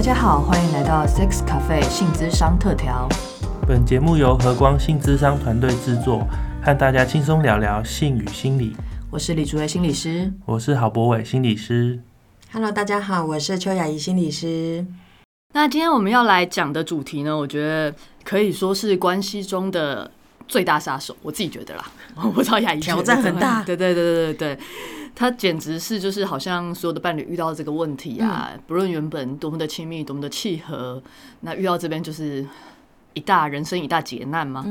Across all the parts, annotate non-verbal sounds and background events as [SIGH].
大家好，欢迎来到 Sex Cafe 性资商特调。本节目由和光性资商团队制作，和大家轻松聊聊性与心理。我是李竹薇心理师，我是郝博伟心理师。Hello，大家好，我是邱雅怡心理师。那今天我们要来讲的主题呢，我觉得可以说是关系中的最大杀手，我自己觉得啦。我不知道雅怡觉得挑战很大对对对对对对，他简直是就是好像所有的伴侣遇到这个问题啊，不论原本多么的亲密，多么的契合，那遇到这边就是。一大人生一大劫难吗？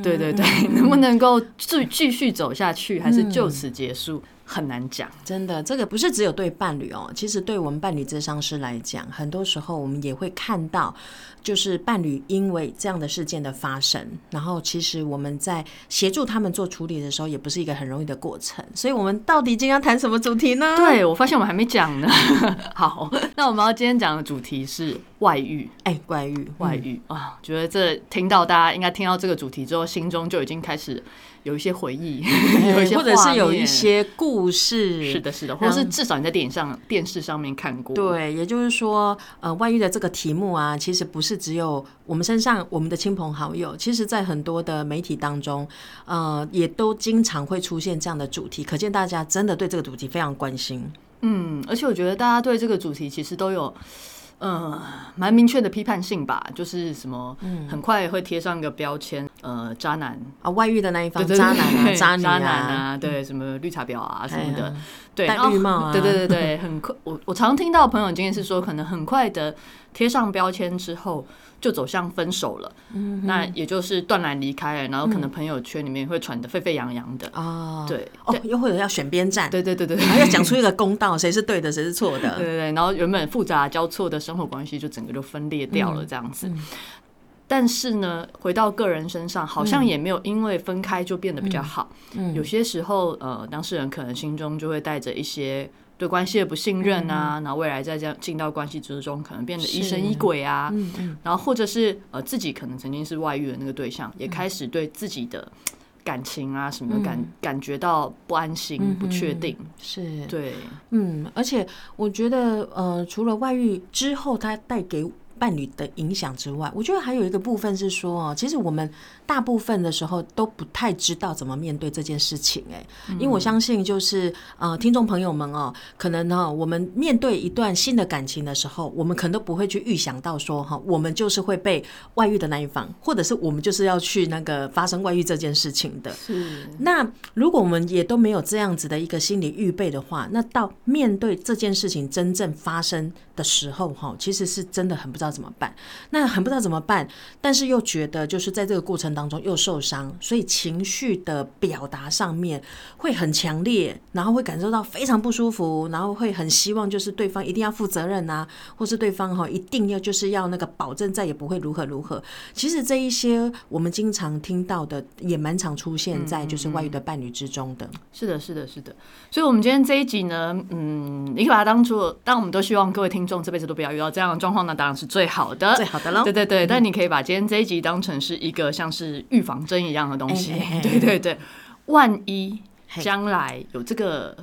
对对对，[LAUGHS] 能不能够继继续走下去，还是就此结束，很难讲。真的，这个不是只有对伴侣哦，其实对我们伴侣咨商师来讲，很多时候我们也会看到，就是伴侣因为这样的事件的发生，然后其实我们在协助他们做处理的时候，也不是一个很容易的过程。所以，我们到底今天要谈什么主题呢？，对，我发现我们还没讲呢。[LAUGHS] 好，那我们要今天讲的主题是外遇。哎，外遇，外遇啊，觉得这听到大家应该听到这个主题之后，心中就已经开始有一些回忆，[LAUGHS] 有一些或者是有一些故事，是的，是的，或者是至少你在电影上、电视上面看过。对，也就是说，呃，外遇的这个题目啊，其实不是只有我们身上我们的亲朋好友，其实在很多的媒体当中，呃，也都经常会出现这样的主题，可见大家真的对这个主题非常关心。嗯，而且我觉得大家对这个主题其实都有。呃，蛮明确的批判性吧，就是什么，嗯很快会贴上一个标签，呃，渣男，啊，外遇的那一方，对对渣男啊，对渣女渣男啊，对，什么绿茶婊啊什么的。哎，对，戴绿帽啊。对对对对，很快，[LAUGHS] 我我常听到朋友经验是说，可能很快的贴上标签之后，就走向分手了，嗯那也就是断然离开了，然后可能朋友圈里面会传的沸沸扬扬的，哦，对哦，又或者要选边站，对对对对然后要讲 [LAUGHS] 出一个公道，谁是对的，谁是错的，对对对，然后原本复杂交错的生活关系就整个就分裂掉了，这样子。但是呢，回到个人身上，好像也没有因为分开就变得比较好。有些时候，呃，当事人可能心中就会带着一些对关系的不信任啊，然后未来在这样进到关系之中，可能变得疑神疑鬼啊。然后或者是呃自己可能曾经是外遇的那个对象，也开始对自己的感情啊什么的感、感觉到不安心、不确定。是，对，嗯，而且我觉得，呃，除了外遇之后它带给伴侣的影响之外，我觉得还有一个部分是说，哦，其实我们大部分的时候都不太知道怎么面对这件事情，哎，因为我相信就是呃，听众朋友们哦，可能呢，我们面对一段新的感情的时候，我们可能都不会去预想到说，哈，我们就是会被外遇的那一方，或者是我们就是要去那个发生外遇这件事情的，是。那如果我们也都没有这样子的一个心理预备的话，那到面对这件事情真正发生的时候，哈，其实是真的很不知道怎么办。那很不知道怎么办，但是又觉得就是在这个过程当中又受伤，所以情绪的表达上面会很强烈，然后会感受到非常不舒服，然后会很希望就是对方一定要负责任啊，或是对方哈一定要就是要那个保证再也不会如何如何。其实这一些我们经常听到的，也蛮常出现在就是外遇的伴侣之中的。是的，是的，是的。所以，我们今天这一集呢，嗯，你可以把它当做，当我们都希望各位听众这辈子都不要遇到这样的状况，那当然是最好的，最好的喽对对对，但你可以把今天这一集当成是一个像是预防针一样的东西，对对对，万一将来有这个。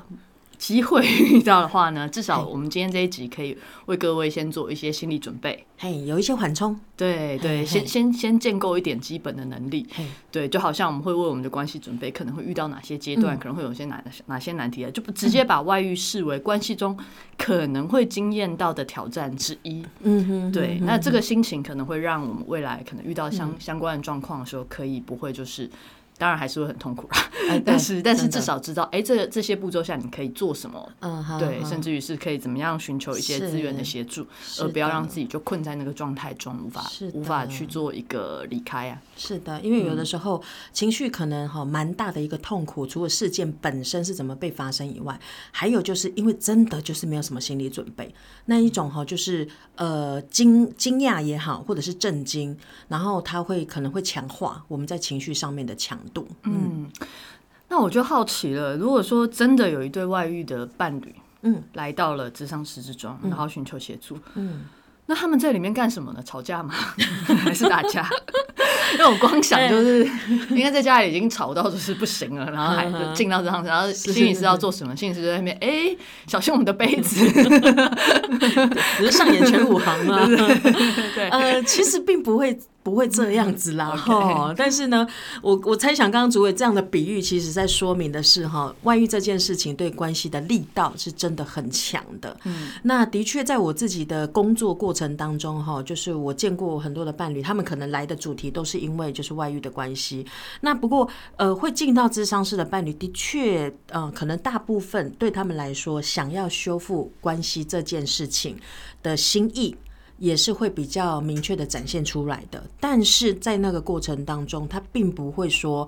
机会 [LAUGHS] 遇到的话呢，至少我们今天这一集可以为各位先做一些心理准备。嘿，有一些缓冲，对对，先先先建构一点基本的能力。对，就好像我们会为我们的关系准备，可能会遇到哪些阶嗯段，可能会有些哪哪些难题啊，就不直接把外遇视为关系中可能会经验到的挑战之一。嗯哼，对，那这个心情可能会让我们未来可能遇到嗯相相关的状况的时候，可以不会就是。当然还是会很痛苦啦，[LAUGHS] 哎但是但是至少知道，哎、这这些步骤下你可以做什么，嗯哼，对，哼甚至于是可以怎么样寻求一些资源的协助，而不要让自己就困在那个状态中，无法是无法去做一个离开啊。是的，因为有的时候情绪可能哈蛮大的一个痛苦，除了事件本身是怎么被发生以外，还有就是因为真的就是没有什么心理准备，那一种哈就是呃惊惊讶也好，或者是震惊，然后它会可能会强化我们在情绪上面的强度。嗯那我就好奇了，如果说真的有一对外遇的伴侣，嗯，来到了智商室之中，然后寻求协助，嗯，那他们在里面干什么呢？吵架吗？[LAUGHS] 还是打架？[LAUGHS] 因为我光想就是，应该在家里已经吵到就是不行了，然后进到这样子，然后心理师要做什么？心理师就在那边，哎、小心我们的杯子。[LAUGHS] 只是上演全武行吗。对，呃，其实并不会不会这样子啦但是呢，我我猜想刚刚主委这样的比喻，其实在说明的是哈，外遇这件事情对关系的力道是真的很强的。嗯，那的确在我自己的工作过程当中哈，就是我见过很多的伴侣，他们可能来的主题都是因为就是外遇的关系。那不过呃，会进到智商室的伴侣，的确呃，可能大部分对他们来说，想要修复关系这件事情的心意。也是会比较明确的展现出来的，但是在那个过程当中，他并不会说，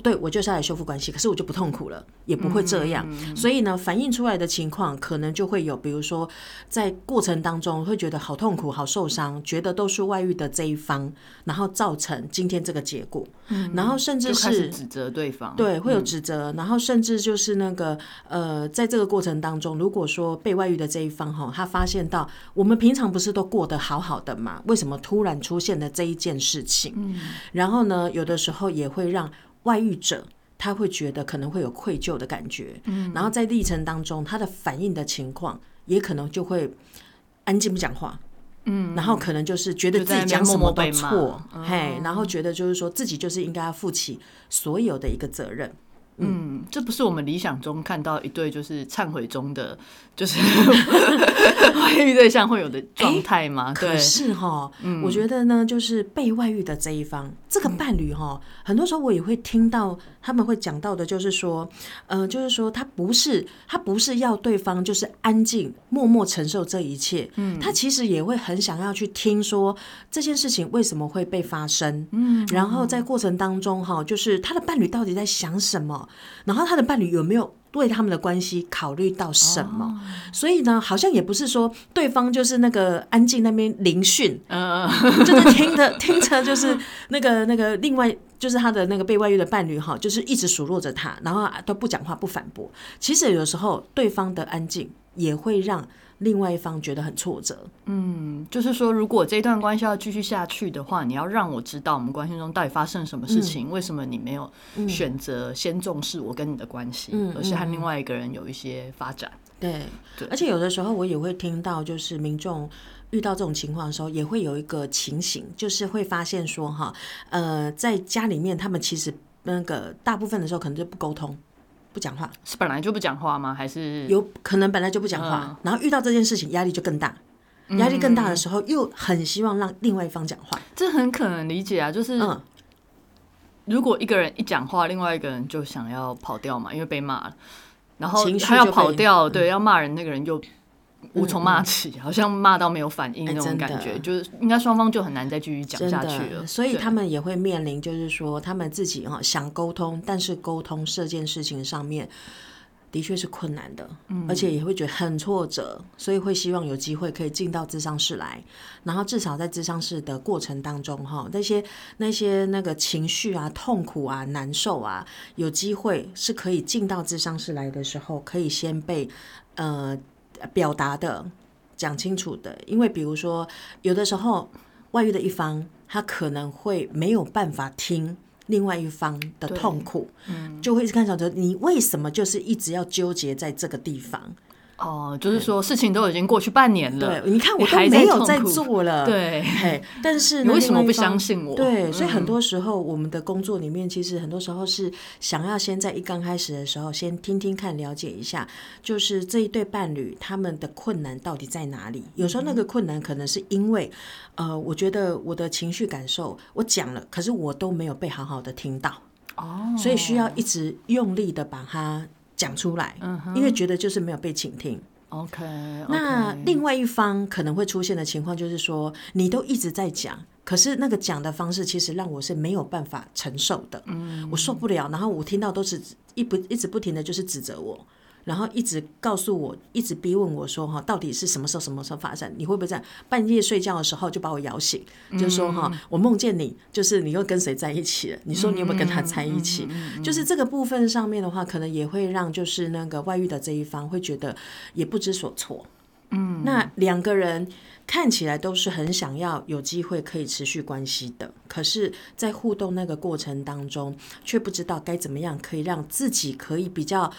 对我就是要来修复关系，可是我就不痛苦了，也不会这样。所以呢，反映出来的情况可能就会有，比如说在过程当中会觉得好痛苦、好受伤，觉得都是外遇的这一方，然后造成今天这个结果，然后甚至是指责对方。对，会有指责，然后甚至就是那个呃，在这个过程当中，如果说被外遇的这一方哈，他发现到我们平常不是都过得好好的嘛，为什么突然出现了这一件事情？嗯，然后呢，有的时候也会让外遇者。他会觉得可能会有愧疚的感觉，嗯，然后在历程当中，他的反应的情况也可能就会安静不讲话，嗯，然后可能就是觉得自己讲什么都错，嘿，然后觉得就是说自己就是应该要负起所有的一个责任，嗯，这不是我们理想中看到一对就是忏悔中的，就是 [LAUGHS] 外遇对象会有的状态吗？可对，是哈，我觉得呢，就是被外遇的这一方，这个伴侣哈，很多时候我也会听到他们会讲到的，就是说，呃，就是说他不是他不是要对方就是安静默默承受这一切，嗯，他其实也会很想要去听说这件事情为什么会被发生，嗯，然后在过程当中哈，就是他的伴侣到底在想什么，然后他的伴侣有没有。为他们的关系考虑到什么？所以呢，好像也不是说对方就是那个安静那边聆讯，嗯、就是听着 [LAUGHS] 听着，就是那个那个另外就是他的那个被外遇的伴侣哈，就是一直数落着他，然后都不讲话不反驳。其实有时候对方的安静也会让另外一方觉得很挫折。嗯就是说，如果这段关系要继续下去的话，你要让我知道我们关系中到底发生什么事情，为什么你没有选择先重视我跟你的关系，嗯而是和另外一个人有一些发展。对对，而且有的时候我也会听到，就是民众遇到这种情况的时候，也会有一个情形，就是会发现说哈，呃，在家里面他们其实那个大部分的时候可能就不沟通。不讲话，是本来就不讲话吗？还是？有可能本来就不讲话，嗯。然后遇到这件事情压力就更大，压力更大的时候又很希望让另外一方讲话，这很可能理解啊？就是嗯，如果一个人一讲话，另外一个人就想要跑掉嘛，因为被骂了，然后他要跑掉，对，要骂人那个人又无从骂起，好像骂到没有反应那种感觉，就是应该双方就很难再继续讲下去了。所以他们也会面临，就是说他们自己哈想沟通，但是沟通这件事情上面。的确是困难的，而且也会觉得很挫折，所以会希望有机会可以进到智商室来，然后至少在智商室的过程当中，哈，那些那些那个情绪啊、痛苦啊、难受啊，有机会是可以进到智商室来的时候，可以先被呃表达的、讲清楚的，因为比如说有的时候外遇的一方，他可能会没有办法听。另外一方的痛苦，嗯，就会一直看小说，你为什么就是一直要纠结在这个地方？哦，就是说事情都已经过去半年了，对，你看我都没有在做了，对，但是你呢为什么不相信我？对，所以很嗯多时候我们的工作里面，其实很多时候是想要先在一刚开始的时候，先听听看，了解一下，就是这一对伴侣他们的困难到底在哪里。有时候那个困难可能是因为，呃，我觉得我的情绪感受我讲了，可是我都没有被好好的听到，哦，所以需要一直用力的把它讲出来，因为觉得就是没有被倾听。OK，那另外一方可能会出现的情况就是说，你都一直在讲，可是那个讲的方式其实让我是没有办法承受的，嗯，我受不了，然后我听到都是一不一直不停的就是指责我。然后一直告诉我，一直逼问我说：“哈，到底是什么时候、什么时候发生？你会不会这样？半夜睡觉的时候就把我摇醒，就说哈，我梦见你，就是你又跟谁在一起了？你说你有没有跟他在一起？就是这个部分上面的话，可能也会让就是那个外遇的这一方会觉得也不知所措。嗯，那两个人看起来都是很想要有机会可以持续关系的，可是，在互动那个过程当中，却不知道该怎么样可以让自己可以比较。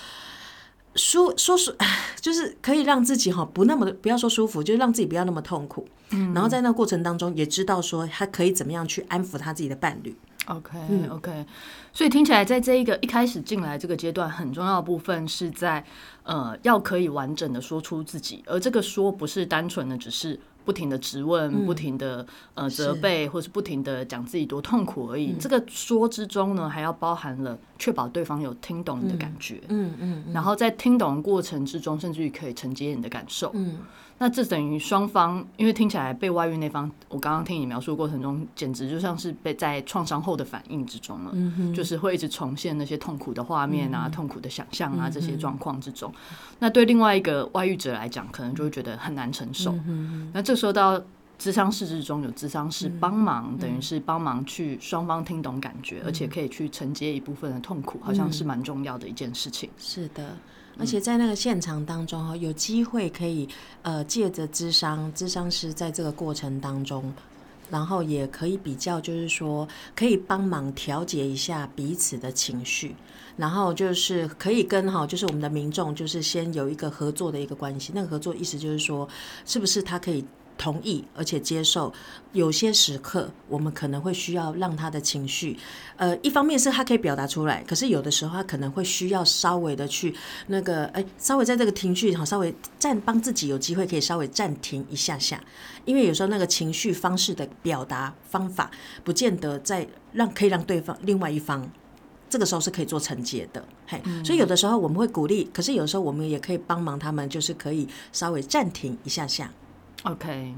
舒说舒，就是可以让自己哈不那么不要说舒服，就是让自己不要那么痛苦。嗯，然后在那过程当中也知道说他可以怎么样去安抚他自己的伴侣。OK OK，所以听起来在这一个一开始进来这个阶段，很重要的部分是在呃要可以完整的说出自己，而这个说不是单纯的只是。不停的质问，不停的呃责备，或是不停的讲自己多痛苦而已。这个说之中呢，还要包含了确保对方有听懂你的感觉，嗯嗯，然后在听懂的过程之中，甚至于可以承接你的感受，嗯。那这等于双方，因为听起来被外遇那方，我刚刚听你描述过程中，简直就像是被在创伤后的反应之中了，就是会一直重现那些痛苦的画面啊、痛苦的想象啊这些状况之中。那对另外一个外遇者来讲，可能就会觉得很难承受。那这时候到智商室之中有智商室帮忙，等于是帮忙去双方听懂感觉，而且可以去承接一部分的痛苦，好像是蛮重要的一件事情。是的。而且在那个现场当中哈，有机会可以呃借着咨商，咨商师在这个过程当中，然后也可以比较，就是说可以帮忙调节一下彼此的情绪，然后就是可以跟哈，就是我们的民众就是先有一个合作的一个关系。那个合作意思就是说，是不是他可以？同意，而且接受。有些时刻，我们可能会需要让他的情绪，呃，一方面是他可以表达出来，可是有的时候他可能会需要稍微的去那个，哎，稍微在这个情绪哈，稍微暂帮自己有机会可以稍微暂停一下下，因为有时候那个情绪方式的表达方法，不见得在让可以让对方另外一方这个时候是可以做承接的，嘿，所以有的时候我们会鼓励，可是有时候我们也可以帮忙他们，就是可以稍微暂停一下下。OK，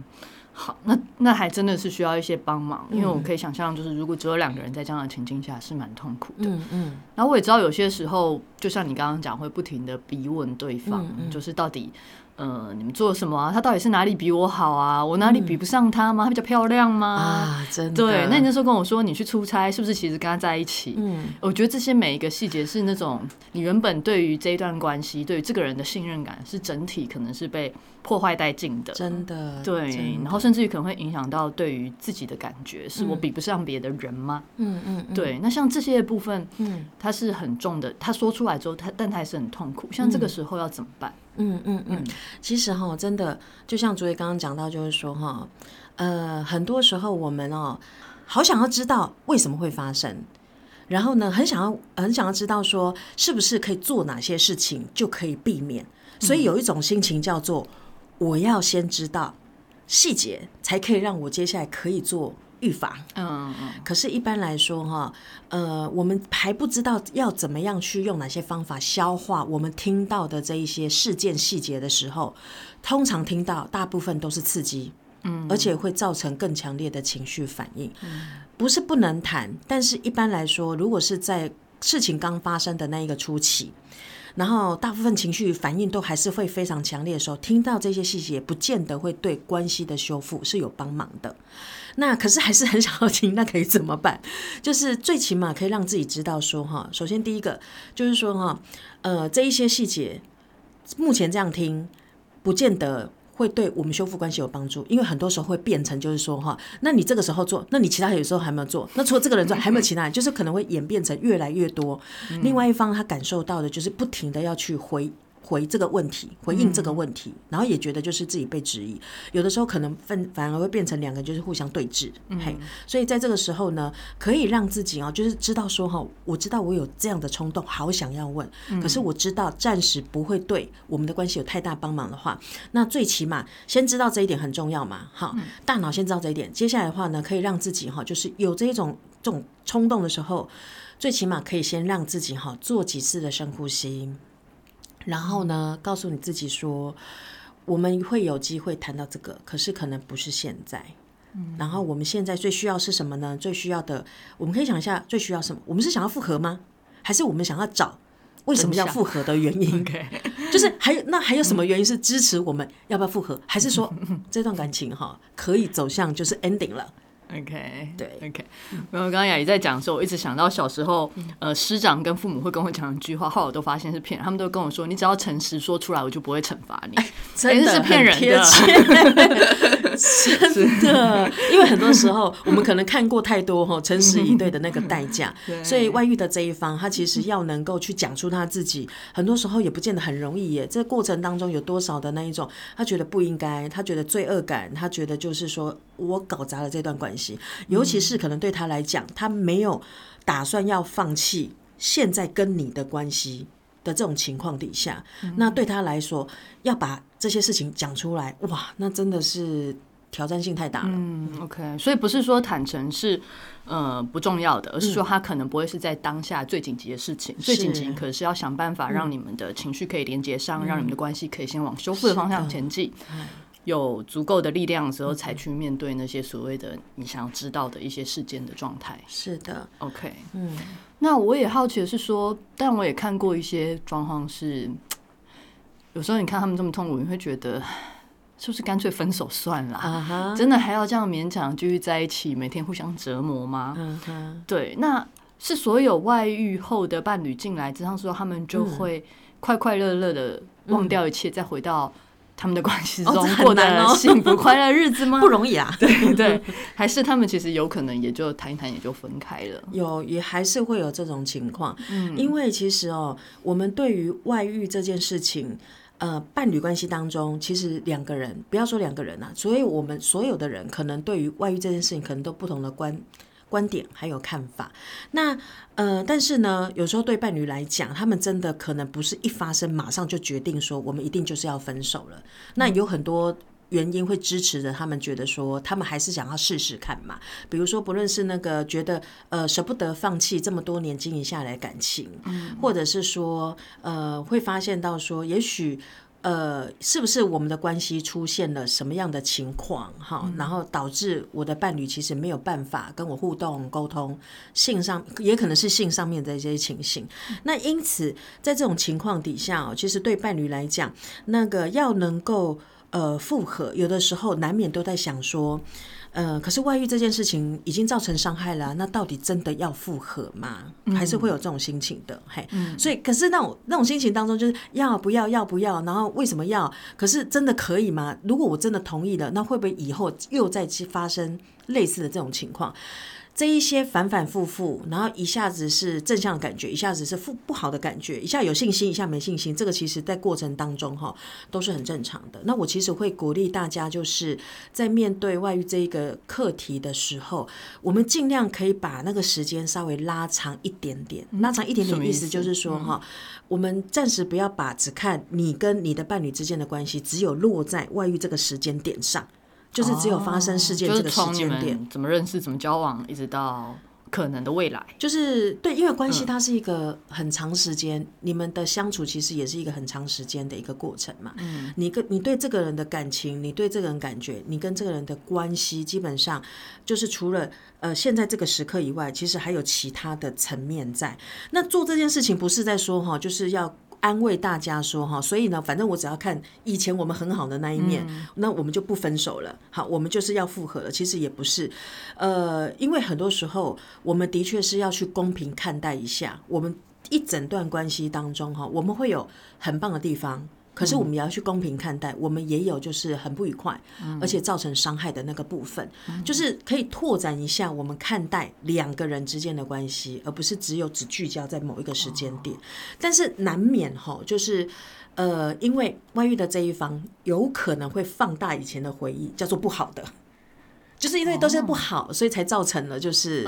好，那那还真的是需要一些帮忙，因为我可以想象，就是如果只有两个人在这样的情境下，是蛮痛苦的。嗯嗯。然后我也知道，有些时候，就像你刚刚讲，会不停的逼问对方，就是到底。呃，你们做什么啊？他到底是哪里比我好啊？我哪里比不上他吗？他比较漂亮吗？啊，真的。对，那你那时候跟我说你去出差，是不是其实跟他在一起？嗯，我觉得这些每一个细节是那种你原本对于这一段关系，对于这个人的信任感是整体可能是被破坏殆尽的。真的。对，然后甚至于可能会影响到对于自己的感觉，是我比不上别的人吗？嗯嗯。对，那像这些部分，嗯，他是很重的。他说出来之后，他但他还是很痛苦。像这个时候要怎么办？嗯嗯嗯嗯，其实哈，真的就像竹叶刚刚讲到，就是说哈，呃，很多时候我们哦，好想要知道为什么会发生，然后呢，很想要很想要知道说，是不是可以做哪些事情就可以避免，所以有一种心情叫做，我要先知道细节，才可以让我接下来可以做。预防，嗯嗯，可是，一般来说，哈，呃，我们还不知道要怎么样去用哪些方法消化我们听到的这一些事件细节的时候，通常听到大部分都是刺激，嗯，而且会造成更强烈的情绪反应，不是不能谈，但是一般来说，如果是在事情刚发生的那一个初期。然后大部分情绪反应都还是会非常强烈的时候，听到这些细节，不见得会对关系的修复是有帮忙的。那可是还是很想要听，那可以怎么办？就是最起码可以让自己知道说哈，首先第一个就是说哈，呃，这一些细节目前这样听，不见得。会对我们修复关系有帮助，因为很多时候会变成就是说哈，那你这个时候做，那你其他有时候还没有做，那除了这个人之外，还没有其他人，[LAUGHS] 就是可能会演变成越来越多。另外一方他感受到的就是不停的要去回。回这个问题，回应这个问题，然后也觉得就是自己被质疑，有的时候可能反反而会变成两个就是互相对峙，嘿，所以在这个时候呢，可以让自己哦，就是知道说哈，我知道我有这样的冲动，好想要问，可是我知道暂时不会对我们的关系有太大帮忙的话，那最起码先知道这一点很重要嘛，好，大脑先知道这一点，接下来的话呢，可以让自己哈，就是有这一种这种冲动的时候，最起码可以先让自己哈做几次的深呼吸。然后呢，告诉你自己说，我们会有机会谈到这个，可是可能不是现在。嗯。然后我们现在最需要是什么呢？最需要的，我们可以想一下，最需要什么？我们是想要复合吗？还是我们想要找为什么要复合的原因？[LAUGHS] [LAUGHS] 就是还有那还有什么原因是支持我们要不要复合？还是说 [LAUGHS] 这段感情哈可以走向就是 ending 了？OK，对，OK。然后刚刚雅怡在讲的时候，我一直想到小时候，呃，师长跟父母会跟我讲一句话，后来我都发现是骗人。他们都跟我说，你只要诚实说出来，我就不会惩罚你。[LAUGHS] 真的是骗人的，[LAUGHS] 真的。因为很多时候我们可能看过太多哈，诚实以对的那个代价，[LAUGHS] 所以外遇的这一方，他其实要能够去讲出他自己，很多时候也不见得很容易耶。这过程当中有多少的那一种，他觉得不应该，他觉得罪恶感，他觉得就是说我搞砸了这段关系，尤其是可能对他来讲，他没有打算要放弃现在跟你的关系的这种情况底下，那对他来说要把这些事情讲出来，哇，那真的是挑战性太大了。嗯，OK，所以不是说坦诚是呃不重要的，而是说他可能不会是在当下最紧急的事情，最紧急可是要想办法让你们的情绪可以连接上，让你们的关系可以先往修复的方向前进。有足够的力量的时候，才去面对那些所谓的你想要知道的一些事件的状态。是的，OK，嗯，那我也好奇的是说，但我也看过一些状况是，有时候你看他们这么痛苦，你会觉得是不是干脆分手算了？真的还要这样勉强继续在一起，每天互相折磨吗？对，那是所有外遇后的伴侣进来之后，说他们就会快快乐乐的忘掉一切，再回到他们的关系中过难哦得幸福快乐日子吗？不容易啊。[LAUGHS] 对对，还是他们其实有可能也就谈一谈，也就分开了。有也还是会有这种情况，嗯因为其实哦，我们对于外遇这件事情，呃，伴侣关系当中，其实两个人，不要说两个人啊，所以我们所有的人可能对于外遇这件事情，可能都不同的观观点还有看法。那呃，但是呢，有时候对伴侣来讲，他们真的可能不是一发生马上就决定说我们一定就是要分手了。那有很多。原因会支持着他们，觉得说他们还是想要试试看嘛。比如说，不论是那个觉得呃舍不得放弃这么多年经营下来的感情，或者是说呃会发现到说，也许呃是不是我们的关系出现了什么样的情况哈，然后导致我的伴侣其实没有办法跟我互动沟通，性上也可能是性上面的一些情形。那因此在这种情况底下哦，其实对伴侣来讲，那个要能够。呃，复合有的时候难免都在想说，呃，可是外遇这件事情已经造成伤害了啊、那到底真的要复合吗？还是会有这种心情的，嘿，所以可是那种那种心情当中，就是要不要要不要，然后为什么要？可是真的可以吗？如果我真的同意了，那会不会以后又再去发生类似的这种情况？这一些反反复复，然后一下子是正向的感觉，一下子是负不好的感觉，一下有信心，一下没信心，这个其实在过程当中哈都是很正常的。那我其实会鼓励大家，就是在面对外遇这一个课题的时候，我们尽量可以把那个时间稍微拉长一点点，拉长一点点，意思就是说哈，我们暂时不要把只看你跟你的伴侣之间的关系，只有落在外遇这个时间点上。就是只有发生事件这个时间点，怎么认识、怎么交往，一直到可能的未来，就是对，因为关系它是一个很长时间，你们的相处其实也是一个很长时间的一个过程嘛。嗯，你跟你对这个人的感情，你对这个人感觉，你跟这个人的关系，基本上就是除了呃现在这个时刻以外，其实还有其他的层面在。那做这件事情不是在说哈，就是要。安慰大家说哈，所以呢，反正我只要看以前我们很好的那一面，那我们就不分手了。好，我们就是要复合了。其实也不是，呃，因为很多时候我们的确是要去公平看待一下我们一整段关系当中哈，我们会有很棒的地方。可是我们也要去公平看待，我们也有就是很不愉快，而且造成伤害的那个部分，就是可以拓展一下我们看待两个人之间的关系，而不是只有只聚焦在某一个时间点。但是难免哈，就是呃，因为外遇的这一方有可能会放大以前的回忆，叫做不好的。就是因为都是不好，所以才造成了，就是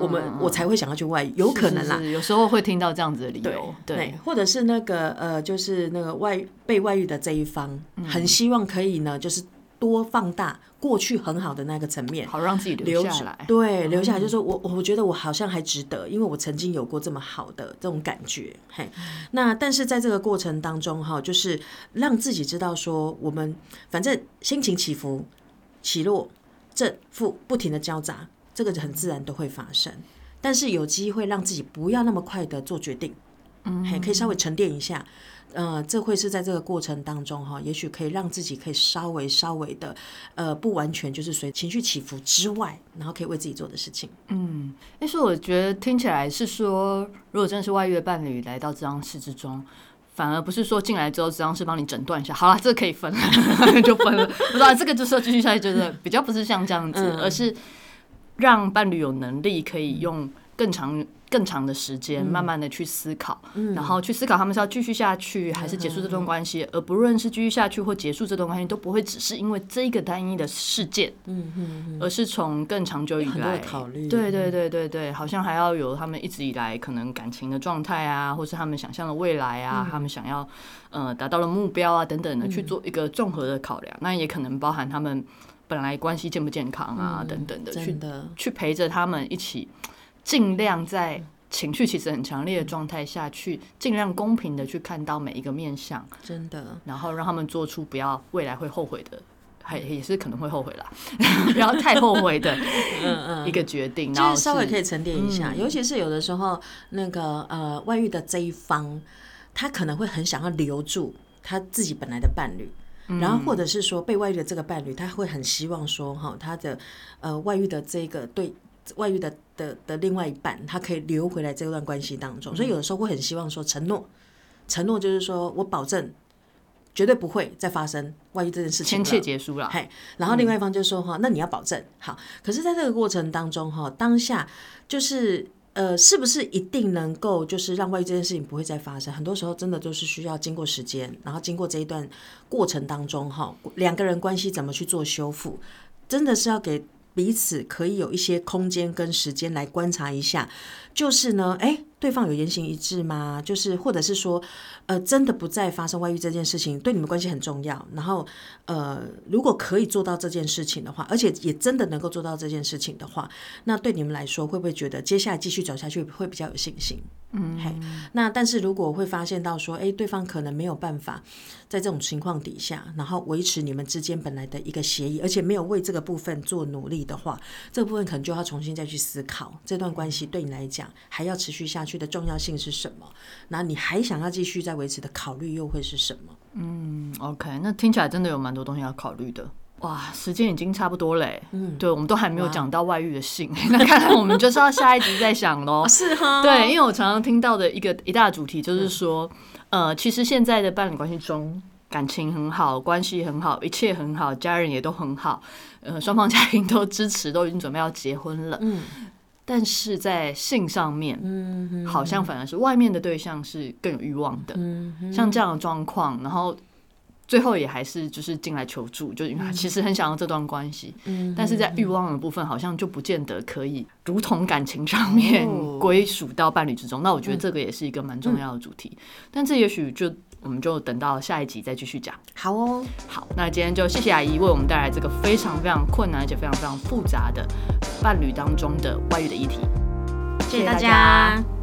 我们我才会想要去外遇，有可能啦。有时候会听到这样子的理由，对，或者是那个呃，就是那个外被外遇的这一方，很希望可以呢，就是多放大过去很好的那个层面，好让自己留下来。对，留下来就是说我我觉得我好像还值得，因为我曾经有过这么好的这种感觉。嘿，那但是在这个过程当中哈，就是让自己知道说，我们反正心情起伏起落。正负不停的交杂，这个很自然都会发生。但是有机会让自己不要那么快的做决定，嗯，嘿，可以稍微沉淀一下。呃，这会是在这个过程当中哈，也许可以让自己可以稍微稍微的，呃，不完全就是随情绪起伏之外，然后可以为自己做的事情。嗯，但是我觉得听起来是说，如果真的是外遇的伴侣来到这张室之中，反而不是说进来之后只要是帮你诊断一下，好了，这个可以分了 [LAUGHS] 就分了，不知道这个就是要继续下去，就是比较不是像这样子，而是让伴侣有能力可以用更长。更长的时间，慢慢的去思考，然后去思考他们是要继续下去，还是结束这段关系。而不论是继续下去或结束这段关系，都不会只是因为这一个单一的事件，嗯嗯，而是从更长久以来考虑。对对对对对，好像还要有他们一直以来可能感情的状态啊，或是他们想象的未来啊，他们想要呃达到的目标啊等等的去做一个综合的考量。那也可能包含他们本来关系健不健康啊等等的，去去陪着他们一起。尽量在情绪其实很强烈的状态下去，尽量公平的去看到每一个面相，真的，然后让他们做出不要未来会后悔的，还也是可能会后悔啦，[LAUGHS] 不要太后悔的 [LAUGHS] 嗯嗯一个决定。然后稍微可以沉淀一下，尤其是有的时候那个呃外遇的这一方，他可能会很想要留住他自己本来的伴侣，然后或者是说被外遇的这个伴侣，他会很希望说哈他的呃外遇的这个对。外遇的的的另外一半，他可以留回来这段关系当中，所以有的时候会很希望说承诺，承诺就是说我保证绝对不会再发生外遇这件事情，签切结束了。嘿，然后另外一方就说哈，那你要保证好。可是，在这个过程当中哈，当下就是呃，是不是一定能够就是让外遇这件事情不会再发生？很多时候真的就是需要经过时间，然后经过这一段过程当中哈，两个人关系怎么去做修复，真的是要给。彼此可以有一些空间跟时间来观察一下，就是呢，哎。对方有言行一致吗？就是或者是说，呃，真的不再发生外遇这件事情，对你们关系很重要。然后，呃，如果可以做到这件事情的话，而且也真的能够做到这件事情的话，那对你们来说，会不会觉得接下来继续走下去会比较有信心？嗯，嘿，那但是如果会发现到说，哎，对方可能没有办法在这种情况底下，然后维持你们之间本来的一个协议，而且没有为这个部分做努力的话，这部分可能就要重新再去思考，这段关系对你来讲还要持续下。去的重要性是什么？那你还想要继续再维持的考虑又会是什么？嗯，OK，那听起来真的有蛮多东西要考虑的。哇，时间已经差不多嘞。嗯，对，我们都还没有讲到外遇的性，[LAUGHS] 那看来我们就是要下一集再想喽。是哈，对，因为我常常听到的一个一大主题就是说，呃，其实现在的伴侣关系中，感情很好，关系很好，一切很好，家人也都很好，呃，双方家庭都支持，都已经准备要结婚了。嗯。但是在性上面，好像反而是外面的对象是更有欲望的，像这样的状况，然后最后也还是就是进来求助，就因为他其实很想要这段关系，但是在欲望的部分好像就不见得可以如同感情上面归属到伴侣之中。那我觉得这个也是一个蛮重要的主题，但这也许就。我们就等到下一集再继续讲。好哦，好，那今天就谢谢阿姨为我们带来这个非常非常困难而且非常非常复杂的伴侣当中的外遇的议题。谢谢大家。